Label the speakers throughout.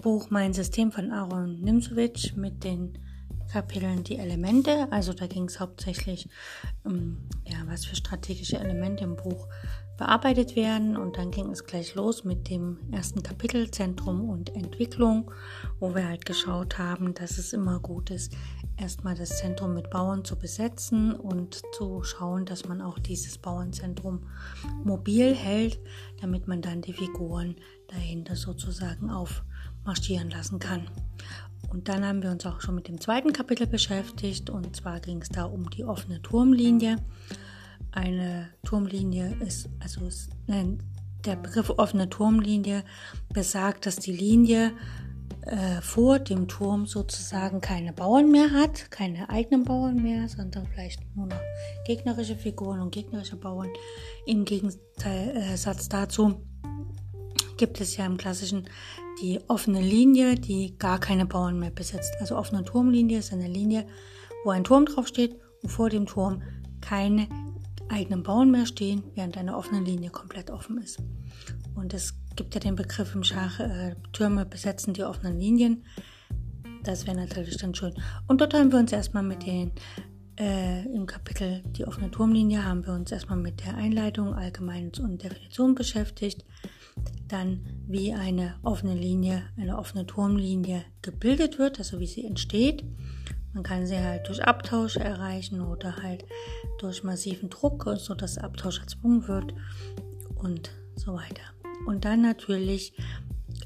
Speaker 1: Buch Mein System von Aaron Nimzowitsch mit den Kapiteln die Elemente. Also da ging es hauptsächlich um ja, was für strategische Elemente im Buch bearbeitet werden. Und dann ging es gleich los mit dem ersten Kapitel Zentrum und Entwicklung, wo wir halt geschaut haben, dass es immer gut ist, erstmal das Zentrum mit Bauern zu besetzen und zu schauen, dass man auch dieses Bauernzentrum mobil hält, damit man dann die Figuren dahinter sozusagen aufmarschieren lassen kann. Und dann haben wir uns auch schon mit dem zweiten Kapitel beschäftigt und zwar ging es da um die offene Turmlinie. Eine Turmlinie ist, also ist, nein, der Begriff offene Turmlinie besagt, dass die Linie äh, vor dem Turm sozusagen keine Bauern mehr hat, keine eigenen Bauern mehr, sondern vielleicht nur noch gegnerische Figuren und gegnerische Bauern. Im Gegensatz dazu gibt es ja im klassischen die offene Linie, die gar keine Bauern mehr besitzt. Also offene Turmlinie ist eine Linie, wo ein Turm draufsteht und vor dem Turm keine eigenen Bauern mehr stehen, während eine offene Linie komplett offen ist. Und es gibt ja den Begriff im Schach, äh, Türme besetzen die offenen Linien. Das wäre natürlich dann schön. Und dort haben wir uns erstmal mit den, äh, im Kapitel die offene Turmlinie, haben wir uns erstmal mit der Einleitung, Allgemeines und Definition beschäftigt dann wie eine offene Linie, eine offene Turmlinie gebildet wird, also wie sie entsteht. Man kann sie halt durch Abtausch erreichen oder halt durch massiven Druck, so dass Abtausch erzwungen wird und so weiter. Und dann natürlich,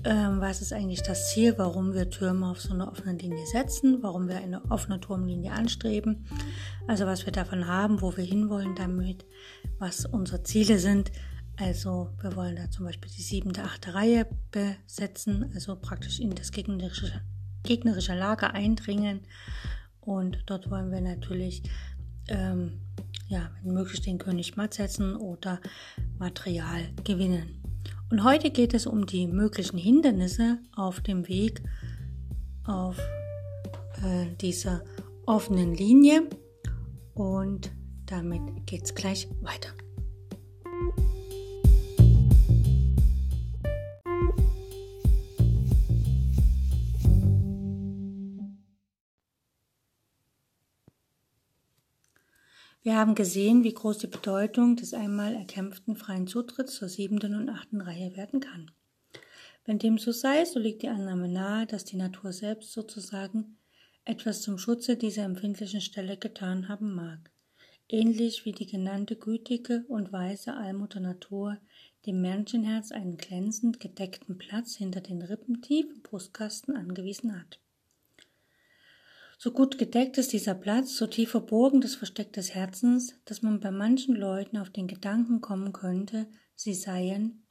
Speaker 1: ähm, was ist eigentlich das Ziel, warum wir Türme auf so eine offene Linie setzen, warum wir eine offene Turmlinie anstreben, also was wir davon haben, wo wir hinwollen damit, was unsere Ziele sind, also wir wollen da zum Beispiel die siebte, achte Reihe besetzen, also praktisch in das gegnerische, gegnerische Lager eindringen. Und dort wollen wir natürlich, ähm, ja, wenn möglich den König matt setzen oder Material gewinnen. Und heute geht es um die möglichen Hindernisse auf dem Weg auf äh, dieser offenen Linie. Und damit geht es gleich weiter. Wir haben gesehen, wie groß die Bedeutung des einmal erkämpften freien Zutritts zur siebten und achten Reihe werden kann. Wenn dem so sei, so liegt die Annahme nahe, dass die Natur selbst sozusagen etwas zum Schutze dieser empfindlichen Stelle getan haben mag. Ähnlich wie die genannte gütige und weise Allmutter Natur dem Menschenherz einen glänzend gedeckten Platz hinter den Rippen tief im Brustkasten angewiesen hat. So gut gedeckt ist dieser Platz, so tief verborgen das Versteck des Herzens, dass man bei manchen Leuten auf den Gedanken kommen könnte, sie seien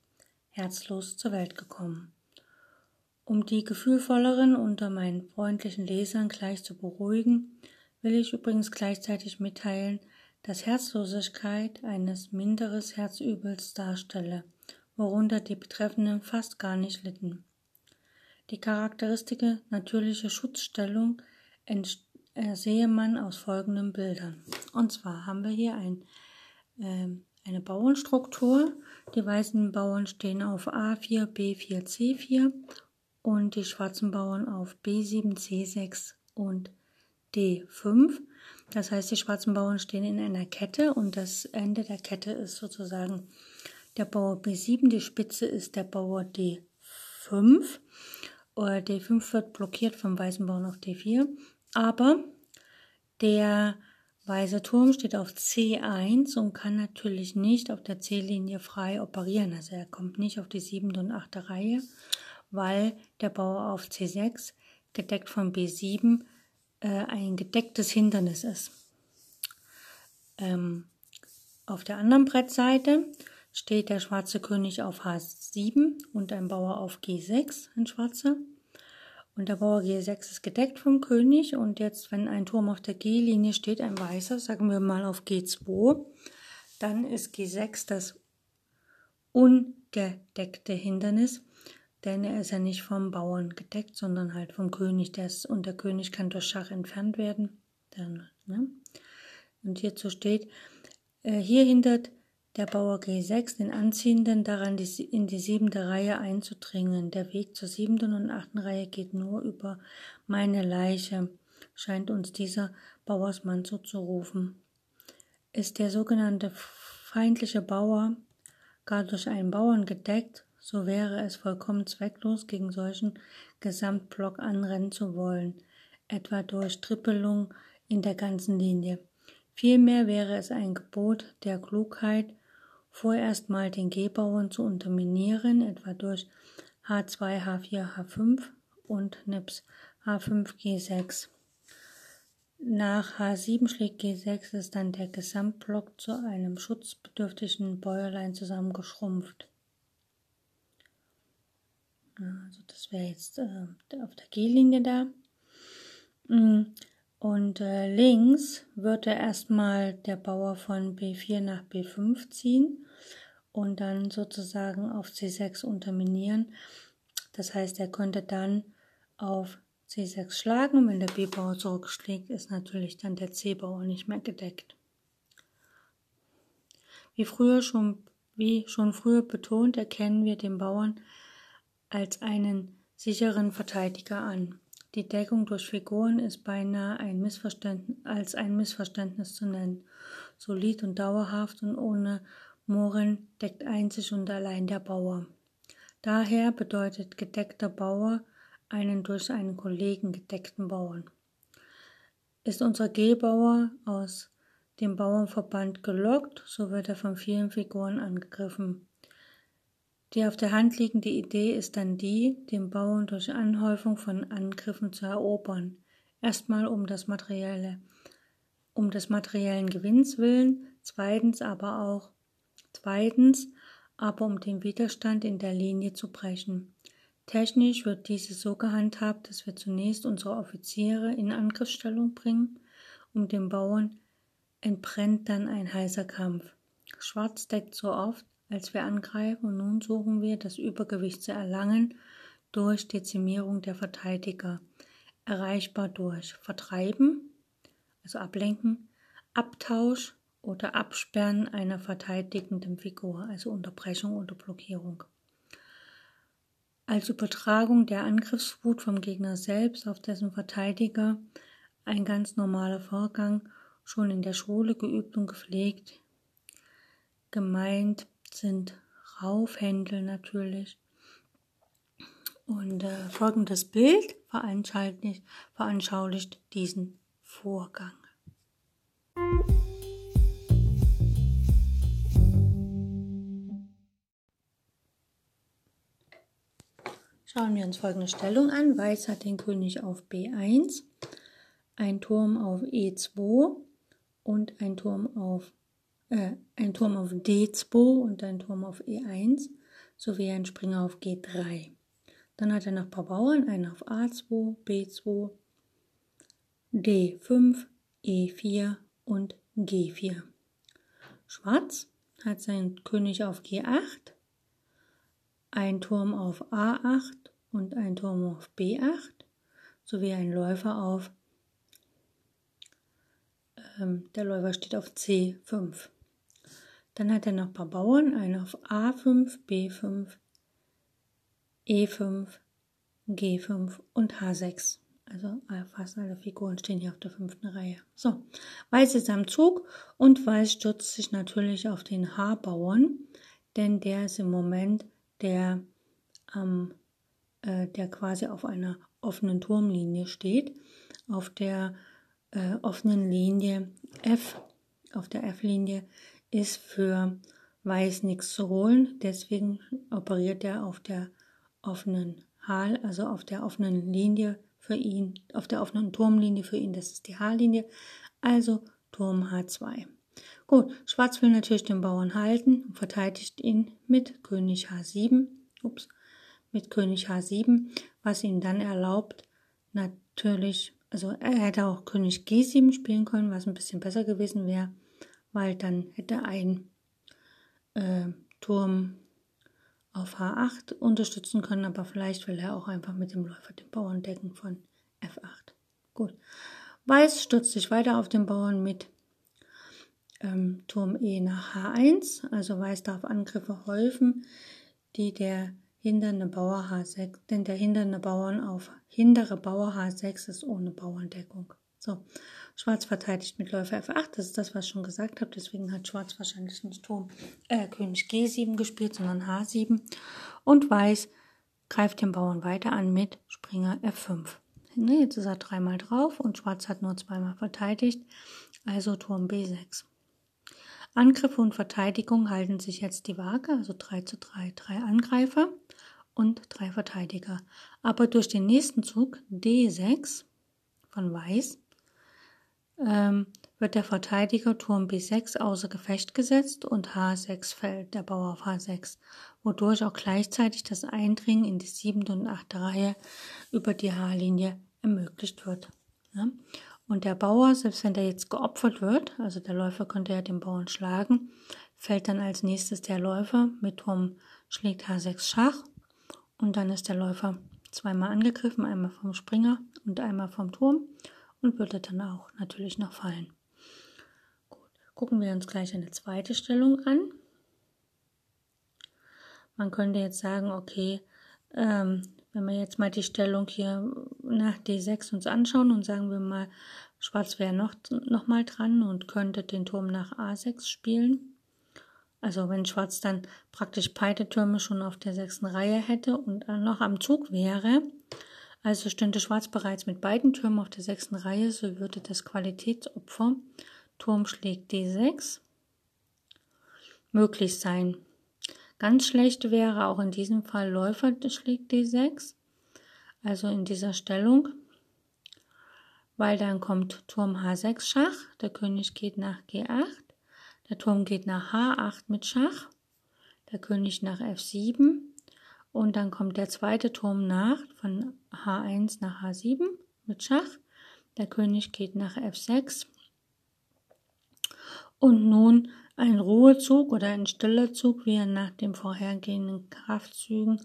Speaker 1: herzlos zur Welt gekommen. Um die gefühlvolleren unter meinen freundlichen Lesern gleich zu beruhigen, will ich übrigens gleichzeitig mitteilen, dass Herzlosigkeit eines minderes Herzübels darstelle, worunter die Betreffenden fast gar nicht litten. Die charakteristische natürliche Schutzstellung sehe man aus folgenden Bildern. Und zwar haben wir hier ein, äh, eine Bauernstruktur. Die weißen Bauern stehen auf A4, B4, C4 und die schwarzen Bauern auf B7, C6 und D5. Das heißt, die schwarzen Bauern stehen in einer Kette und das Ende der Kette ist sozusagen der Bauer B7, die Spitze ist der Bauer D5. Oder D5 wird blockiert vom weißen Bauern auf D4 aber der weiße Turm steht auf C1 und kann natürlich nicht auf der C-Linie frei operieren. Also er kommt nicht auf die siebte und achte Reihe, weil der Bauer auf C6 gedeckt von B7 äh, ein gedecktes Hindernis ist. Ähm, auf der anderen Brettseite steht der schwarze König auf H7 und ein Bauer auf G6, ein schwarzer. Und der Bauer G6 ist gedeckt vom König und jetzt, wenn ein Turm auf der G-Linie steht, ein weißer, sagen wir mal auf G2, dann ist G6 das ungedeckte Hindernis, denn er ist ja nicht vom Bauern gedeckt, sondern halt vom König. Der und der König kann durch Schach entfernt werden. Dann, ne? Und hierzu steht, äh, hier hindert der Bauer G6 den Anziehenden daran, die, in die siebente Reihe einzudringen. Der Weg zur siebten und achten Reihe geht nur über meine Leiche, scheint uns dieser Bauersmann zuzurufen. Ist der sogenannte feindliche Bauer gar durch einen Bauern gedeckt, so wäre es vollkommen zwecklos, gegen solchen Gesamtblock anrennen zu wollen, etwa durch Trippelung in der ganzen Linie. Vielmehr wäre es ein Gebot der Klugheit, vorerst mal den G-Bauern zu unterminieren, etwa durch H2, H4, H5 und NIPS H5, G6. Nach H7 schlägt G6 ist dann der Gesamtblock zu einem schutzbedürftigen Bäuerlein zusammengeschrumpft. Also das wäre jetzt äh, auf der G-Linie da. Und äh, links würde erstmal der Bauer von B4 nach B5 ziehen und dann sozusagen auf C6 unterminieren. Das heißt, er könnte dann auf C6 schlagen. Wenn der B-Bauer zurückschlägt, ist natürlich dann der C-Bauer nicht mehr gedeckt. Wie früher schon, wie schon früher betont, erkennen wir den Bauern als einen sicheren Verteidiger an. Die Deckung durch Figuren ist beinahe ein als ein Missverständnis zu nennen. Solid und dauerhaft und ohne Mohren deckt einzig und allein der Bauer. Daher bedeutet gedeckter Bauer einen durch einen Kollegen gedeckten Bauern. Ist unser G-Bauer aus dem Bauernverband gelockt, so wird er von vielen Figuren angegriffen. Die auf der Hand liegende Idee ist dann die, den Bauern durch Anhäufung von Angriffen zu erobern. Erstmal um das materielle, um des materiellen Gewinns willen, zweitens aber auch, zweitens aber um den Widerstand in der Linie zu brechen. Technisch wird dieses so gehandhabt, dass wir zunächst unsere Offiziere in Angriffsstellung bringen, um den Bauern entbrennt dann ein heißer Kampf. Schwarz deckt so oft, als wir angreifen und nun suchen wir, das Übergewicht zu erlangen durch Dezimierung der Verteidiger, erreichbar durch Vertreiben, also Ablenken, Abtausch oder Absperren einer verteidigenden Figur, also Unterbrechung oder Blockierung. Als Übertragung der Angriffswut vom Gegner selbst auf dessen Verteidiger ein ganz normaler Vorgang, schon in der Schule geübt und gepflegt. Gemeint sind Raufhändel natürlich. Und äh, folgendes Bild veranschaulicht, veranschaulicht diesen Vorgang. Schauen wir uns folgende Stellung an. Weiß hat den König auf B1, ein Turm auf E2 und ein Turm auf äh, ein Turm auf D2 und ein Turm auf E1 sowie ein Springer auf G3. Dann hat er noch ein paar Bauern, einen auf A2, B2, D5, E4 und G4. Schwarz hat seinen König auf G8, ein Turm auf A8 und ein Turm auf B8 sowie ein Läufer auf ähm, der Läufer steht auf C5. Dann hat er noch ein paar Bauern, einen auf A5, B5, E5, G5 und H6. Also äh, fast alle Figuren stehen hier auf der fünften Reihe. So, Weiß ist am Zug und Weiß stürzt sich natürlich auf den H-Bauern, denn der ist im Moment der, ähm, äh, der quasi auf einer offenen Turmlinie steht. Auf der äh, offenen Linie F, auf der F-Linie ist für Weiß nichts zu holen, deswegen operiert er auf der offenen Hal, also auf der offenen Linie für ihn, auf der offenen Turmlinie für ihn, das ist die H-Linie, also Turm H2. Gut, Schwarz will natürlich den Bauern halten und verteidigt ihn mit König H7, ups, mit König H7, was ihm dann erlaubt, natürlich, also er hätte auch König G7 spielen können, was ein bisschen besser gewesen wäre, weil dann hätte ein äh, Turm auf H8 unterstützen können, aber vielleicht will er auch einfach mit dem Läufer den Bauern decken von F8. Gut. Weiß stürzt sich weiter auf den Bauern mit ähm, Turm E nach H1. Also Weiß darf Angriffe häufen, die der hindernde Bauer H6, denn der hindernde Bauern auf hintere Bauer H6 ist ohne Bauerndeckung. So, Schwarz verteidigt mit Läufer F8, das ist das, was ich schon gesagt habe, deswegen hat Schwarz wahrscheinlich nicht Turm äh, König G7 gespielt, sondern H7 und Weiß greift den Bauern weiter an mit Springer F5. Jetzt ist er dreimal drauf und Schwarz hat nur zweimal verteidigt, also Turm B6. Angriffe und Verteidigung halten sich jetzt die Waage, also 3 zu 3, drei Angreifer und drei Verteidiger. Aber durch den nächsten Zug D6 von Weiß ähm, wird der Verteidiger Turm B6 außer Gefecht gesetzt und H6 fällt, der Bauer auf H6, wodurch auch gleichzeitig das Eindringen in die siebte und achte Reihe über die H-Linie ermöglicht wird. Ja? Und der Bauer, selbst wenn der jetzt geopfert wird, also der Läufer könnte ja den Bauern schlagen, fällt dann als nächstes der Läufer mit Turm schlägt H6 Schach und dann ist der Läufer zweimal angegriffen, einmal vom Springer und einmal vom Turm und würde dann auch natürlich noch fallen. Gut, gucken wir uns gleich eine zweite Stellung an. Man könnte jetzt sagen, okay, ähm, wenn wir jetzt mal die Stellung hier nach D6 uns anschauen und sagen wir mal, Schwarz wäre noch, noch mal dran und könnte den Turm nach A6 spielen. Also wenn Schwarz dann praktisch beide Türme schon auf der sechsten Reihe hätte und noch am Zug wäre, also stünde Schwarz bereits mit beiden Türmen auf der sechsten Reihe, so würde das Qualitätsopfer Turm schlägt D6 möglich sein. Ganz schlecht wäre auch in diesem Fall Läufer schlägt D6, also in dieser Stellung, weil dann kommt Turm H6 Schach, der König geht nach G8, der Turm geht nach H8 mit Schach, der König nach F7 und dann kommt der zweite Turm nach von H1 nach H7 mit Schach, der König geht nach F6 und nun ein Ruhezug oder ein stiller Zug, wie er nach den vorhergehenden Kraftzügen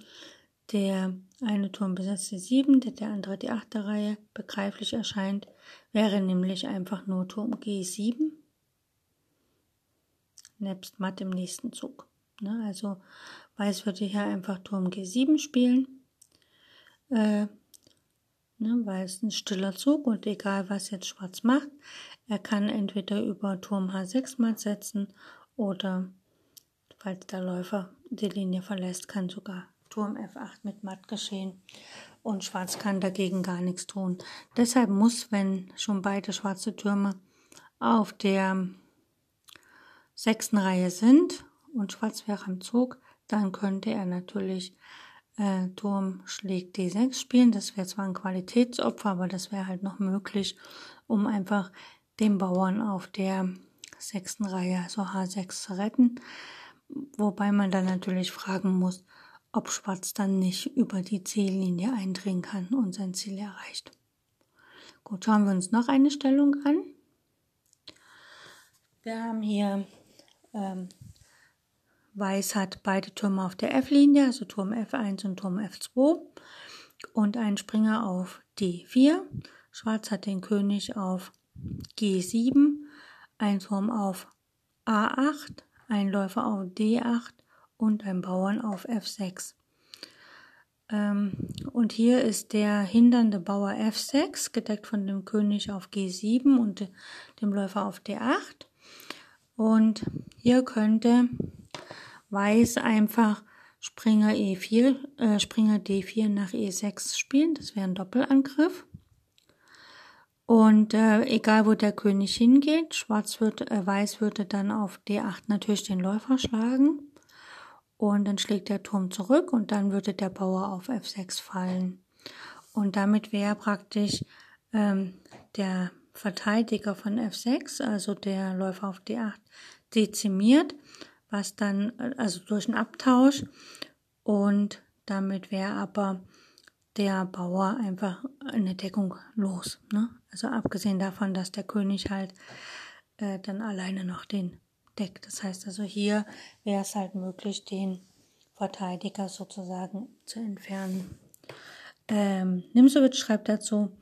Speaker 1: der eine Turm besetzt die 7, der, der andere die 8. Reihe begreiflich erscheint, wäre nämlich einfach nur Turm G7 nebst Matt im nächsten Zug. Ne, also Weiß würde hier einfach Turm G7 spielen, äh, ne, weil es ein stiller Zug und egal was jetzt Schwarz macht, er kann entweder über Turm H6 matt setzen oder, falls der Läufer die Linie verlässt, kann sogar Turm F8 mit matt geschehen. Und Schwarz kann dagegen gar nichts tun. Deshalb muss, wenn schon beide schwarze Türme auf der sechsten Reihe sind und Schwarz wäre am Zug, dann könnte er natürlich äh, Turm schlägt D6 spielen. Das wäre zwar ein Qualitätsopfer, aber das wäre halt noch möglich, um einfach den Bauern auf der sechsten Reihe, also H6 zu retten. Wobei man dann natürlich fragen muss, ob Schwarz dann nicht über die Ziellinie eindringen kann und sein Ziel erreicht. Gut, schauen wir uns noch eine Stellung an. Wir haben hier ähm, Weiß hat beide Türme auf der F-Linie, also Turm F1 und Turm F2 und einen Springer auf D4. Schwarz hat den König auf G7, ein Turm auf A8, ein Läufer auf D8 und ein Bauern auf F6. Ähm, und hier ist der hindernde Bauer F6, gedeckt von dem König auf G7 und dem Läufer auf D8. Und hier könnte Weiß einfach Springer E4, äh, Springer D4 nach E6 spielen. Das wäre ein Doppelangriff. Und äh, egal wo der König hingeht, Schwarz wird, äh, Weiß würde dann auf D8 natürlich den Läufer schlagen. Und dann schlägt der Turm zurück und dann würde der Bauer auf F6 fallen. Und damit wäre praktisch ähm, der Verteidiger von F6, also der Läufer auf D8, dezimiert, was dann, also durch einen Abtausch. Und Damit wäre aber der Bauer einfach eine Deckung los. Ne? Also abgesehen davon, dass der König halt äh, dann alleine noch den deckt. Das heißt also hier wäre es halt möglich, den Verteidiger sozusagen zu entfernen. Ähm, Nimsowitsch schreibt dazu,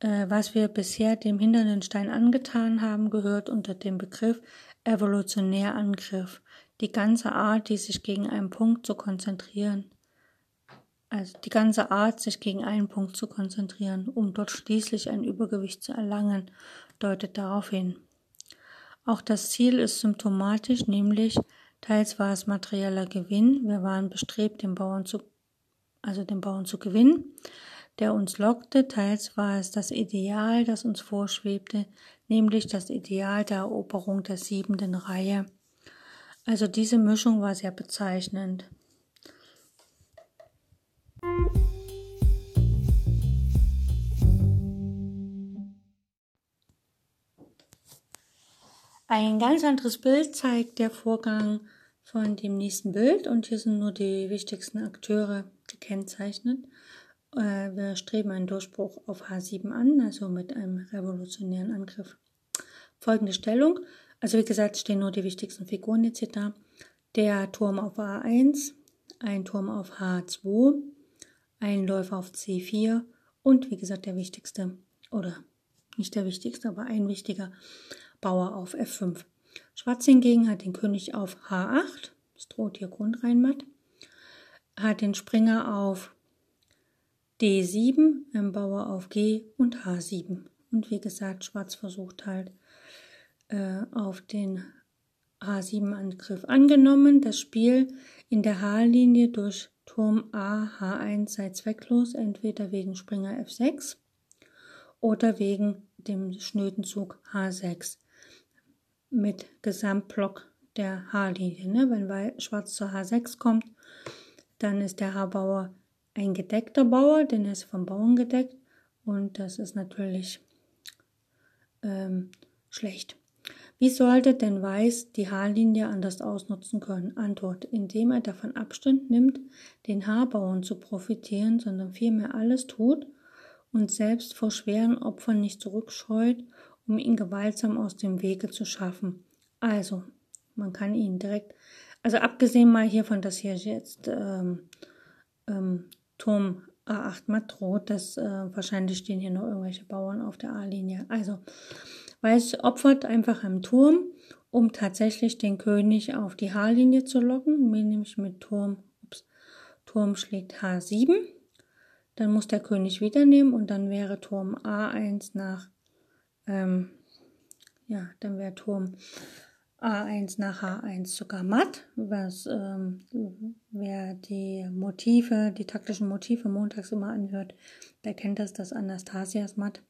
Speaker 1: äh, was wir bisher dem hindernden Stein angetan haben, gehört unter dem Begriff Evolutionärangriff. Die ganze Art, die sich gegen einen Punkt zu konzentrieren, also die ganze Art, sich gegen einen Punkt zu konzentrieren, um dort schließlich ein Übergewicht zu erlangen, deutet darauf hin. Auch das Ziel ist symptomatisch, nämlich teils war es materieller Gewinn, wir waren bestrebt, den Bauern zu, also den Bauern zu gewinnen, der uns lockte, teils war es das Ideal, das uns vorschwebte, nämlich das Ideal der Eroberung der siebenten Reihe. Also diese Mischung war sehr bezeichnend. Ein ganz anderes Bild zeigt der Vorgang von dem nächsten Bild und hier sind nur die wichtigsten Akteure gekennzeichnet. Äh, wir streben einen Durchbruch auf H7 an, also mit einem revolutionären Angriff. Folgende Stellung, also wie gesagt stehen nur die wichtigsten Figuren jetzt da. Der Turm auf A1, ein Turm auf H2, ein Läufer auf C4 und wie gesagt der wichtigste, oder nicht der wichtigste, aber ein wichtiger Bauer auf F5. Schwarz hingegen hat den König auf H8, es droht hier Grundreinmatt, hat den Springer auf D7, ein Bauer auf G und H7. Und wie gesagt, Schwarz versucht halt äh, auf den H7-Angriff angenommen. Das Spiel in der H-Linie durch Turm A H1 sei zwecklos, entweder wegen Springer F6 oder wegen dem schnöden Zug H6 mit Gesamtblock der H-Linie. Ne? Wenn Schwarz zur H6 kommt, dann ist der H-Bauer ein gedeckter Bauer, denn er ist vom Bauern gedeckt und das ist natürlich ähm, schlecht. Wie sollte denn Weiß die H-Linie anders ausnutzen können? Antwort, indem er davon Abstand nimmt, den H-Bauern zu profitieren, sondern vielmehr alles tut und selbst vor schweren Opfern nicht zurückscheut um ihn gewaltsam aus dem Wege zu schaffen. Also, man kann ihn direkt, also abgesehen mal hiervon, dass hier jetzt ähm, ähm, Turm A8 matt droht, dass äh, wahrscheinlich stehen hier noch irgendwelche Bauern auf der A-Linie. Also, Weiß opfert einfach einen Turm, um tatsächlich den König auf die H-Linie zu locken, nämlich mit Turm, ups, Turm schlägt H7. Dann muss der König wieder nehmen und dann wäre Turm A1 nach ähm, ja, dann wäre Turm A1 nach H1 sogar matt, was ähm, wer die Motive, die taktischen Motive montags immer anhört, der kennt das, das Anastasias matt.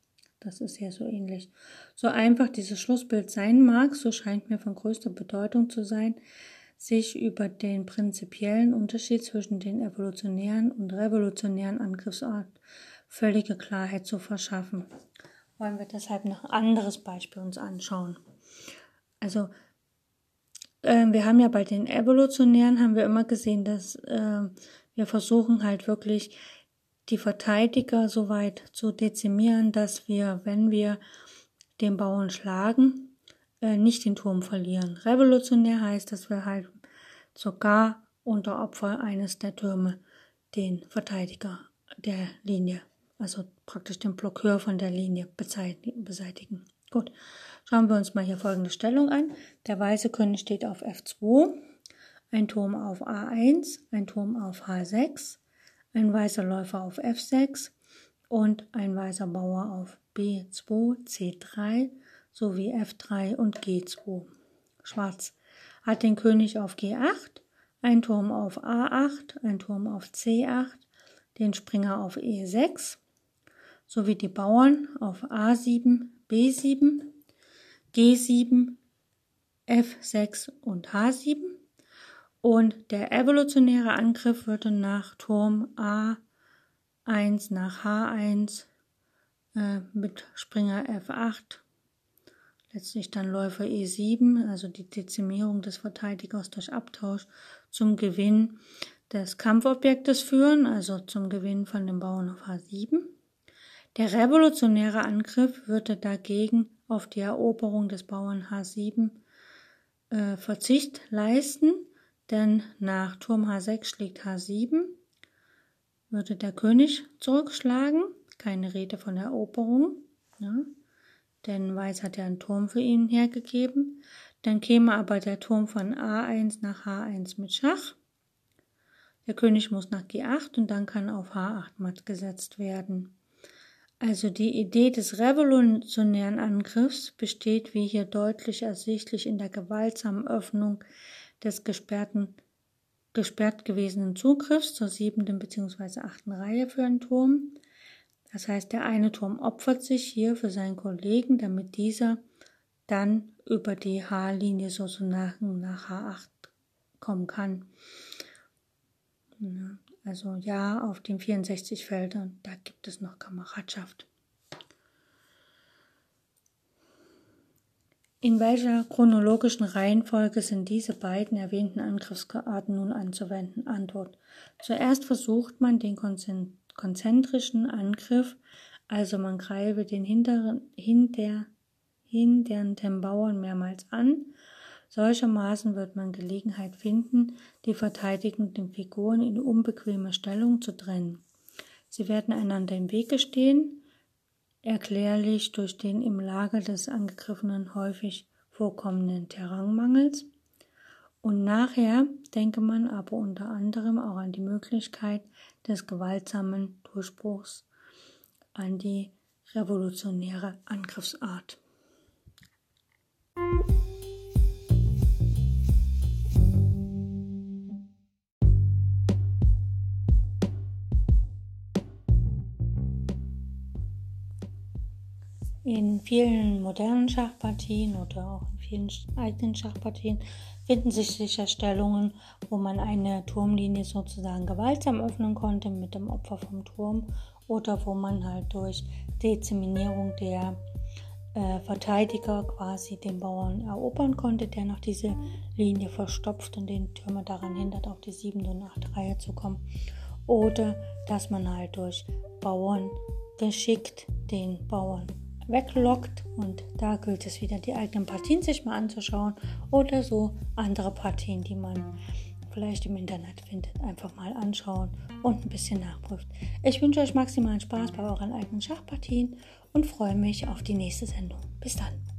Speaker 1: Das ist ja so ähnlich. So einfach dieses Schlussbild sein mag, so scheint mir von größter Bedeutung zu sein, sich über den prinzipiellen Unterschied zwischen den evolutionären und revolutionären Angriffsarten völlige Klarheit zu verschaffen wollen wir deshalb noch ein anderes Beispiel uns anschauen. Also äh, wir haben ja bei den Evolutionären haben wir immer gesehen, dass äh, wir versuchen halt wirklich die Verteidiger so weit zu dezimieren, dass wir, wenn wir den Bauern schlagen, äh, nicht den Turm verlieren. Revolutionär heißt, dass wir halt sogar unter Opfer eines der Türme den Verteidiger der Linie also praktisch den Blockeur von der Linie beseitigen. Gut, schauen wir uns mal hier folgende Stellung an. Der weiße König steht auf F2, ein Turm auf A1, ein Turm auf H6, ein weißer Läufer auf F6 und ein weißer Bauer auf B2, C3 sowie F3 und G2. Schwarz hat den König auf G8, ein Turm auf A8, ein Turm auf C8, den Springer auf E6, sowie die Bauern auf A7, B7, G7, F6 und H7. Und der evolutionäre Angriff würde nach Turm A1 nach H1 äh, mit Springer F8, letztlich dann Läufer E7, also die Dezimierung des Verteidigers durch Abtausch zum Gewinn des Kampfobjektes führen, also zum Gewinn von dem Bauern auf H7. Der revolutionäre Angriff würde dagegen auf die Eroberung des Bauern H7 äh, Verzicht leisten, denn nach Turm H6 schlägt H7, würde der König zurückschlagen, keine Rede von Eroberung, ja, denn Weiß hat ja einen Turm für ihn hergegeben. Dann käme aber der Turm von A1 nach H1 mit Schach. Der König muss nach G8 und dann kann auf H8 matt gesetzt werden. Also die Idee des revolutionären Angriffs besteht, wie hier deutlich ersichtlich, in der gewaltsamen Öffnung des gesperrten, gesperrt gewesenen Zugriffs zur siebenten bzw. achten Reihe für einen Turm. Das heißt, der eine Turm opfert sich hier für seinen Kollegen, damit dieser dann über die H-Linie sozusagen nach H8 kommen kann. Also ja, auf den 64 Feldern, da gibt es noch Kameradschaft. In welcher chronologischen Reihenfolge sind diese beiden erwähnten Angriffsarten nun anzuwenden? Antwort. Zuerst versucht man den konzentrischen Angriff, also man greife den hinteren, hinter, hinternden Bauern mehrmals an. Solchermaßen wird man Gelegenheit finden, die verteidigenden Figuren in unbequeme Stellung zu trennen. Sie werden einander im Wege stehen, erklärlich durch den im Lager des Angegriffenen häufig vorkommenden Terrainmangels. Und nachher denke man aber unter anderem auch an die Möglichkeit des gewaltsamen Durchbruchs an die revolutionäre Angriffsart. In vielen modernen Schachpartien oder auch in vielen alten Schachpartien finden sich sicher Stellungen, wo man eine Turmlinie sozusagen gewaltsam öffnen konnte mit dem Opfer vom Turm oder wo man halt durch Deziminierung der äh, Verteidiger quasi den Bauern erobern konnte, der noch diese Linie verstopft und den Türmer daran hindert, auf die 7. und 8. Reihe zu kommen. Oder dass man halt durch Bauern geschickt den Bauern weglockt und da gilt es wieder, die eigenen Partien sich mal anzuschauen oder so andere Partien, die man vielleicht im Internet findet, einfach mal anschauen und ein bisschen nachprüft. Ich wünsche euch maximalen Spaß bei euren eigenen Schachpartien und freue mich auf die nächste Sendung. Bis dann.